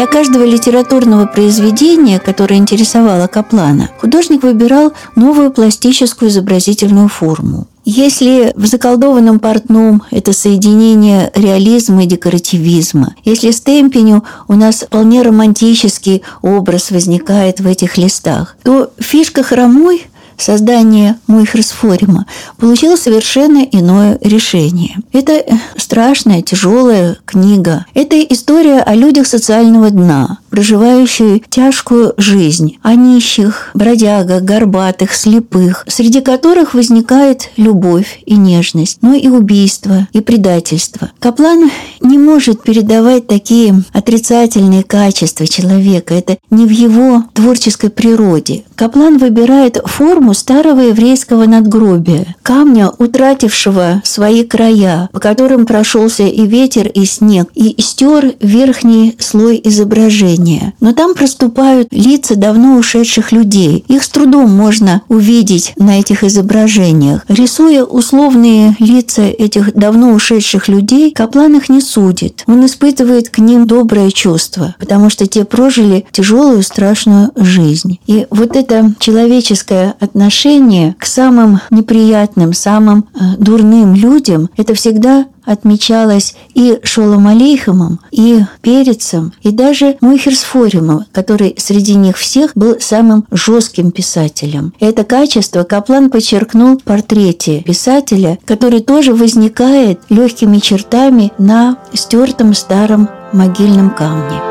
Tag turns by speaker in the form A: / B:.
A: Для каждого литературного произведения, которое интересовало Каплана, художник выбирал новую пластическую изобразительную форму. Если в заколдованном портном это соединение реализма и декоративизма, если с Темпеню у нас вполне романтический образ возникает в этих листах, то фишка хромой создание Муйхерсфорима получило совершенно иное решение. Это страшная, тяжелая книга. Это история о людях социального дна, проживающие тяжкую жизнь, о нищих, бродягах, горбатых, слепых, среди которых возникает любовь и нежность, но и убийство, и предательство. Каплан не может передавать такие отрицательные качества человека. Это не в его творческой природе. Каплан выбирает форму старого еврейского надгробия, камня, утратившего свои края, по которым прошелся и ветер, и снег, и стер верхний слой изображения. Но там проступают лица давно ушедших людей. Их с трудом можно увидеть на этих изображениях. Рисуя условные лица этих давно ушедших людей, Каплан их не судит. Он испытывает к ним доброе чувство, потому что те прожили тяжелую, страшную жизнь. И вот это человеческое отношение к самым неприятным, самым э, дурным людям, это всегда отмечалось и Шолом Алейхамом, и Перецем, и даже Мухерсфоримом, который среди них всех был самым жестким писателем. Это качество Каплан подчеркнул в портрете писателя, который тоже возникает легкими чертами на стертом старом могильном камне.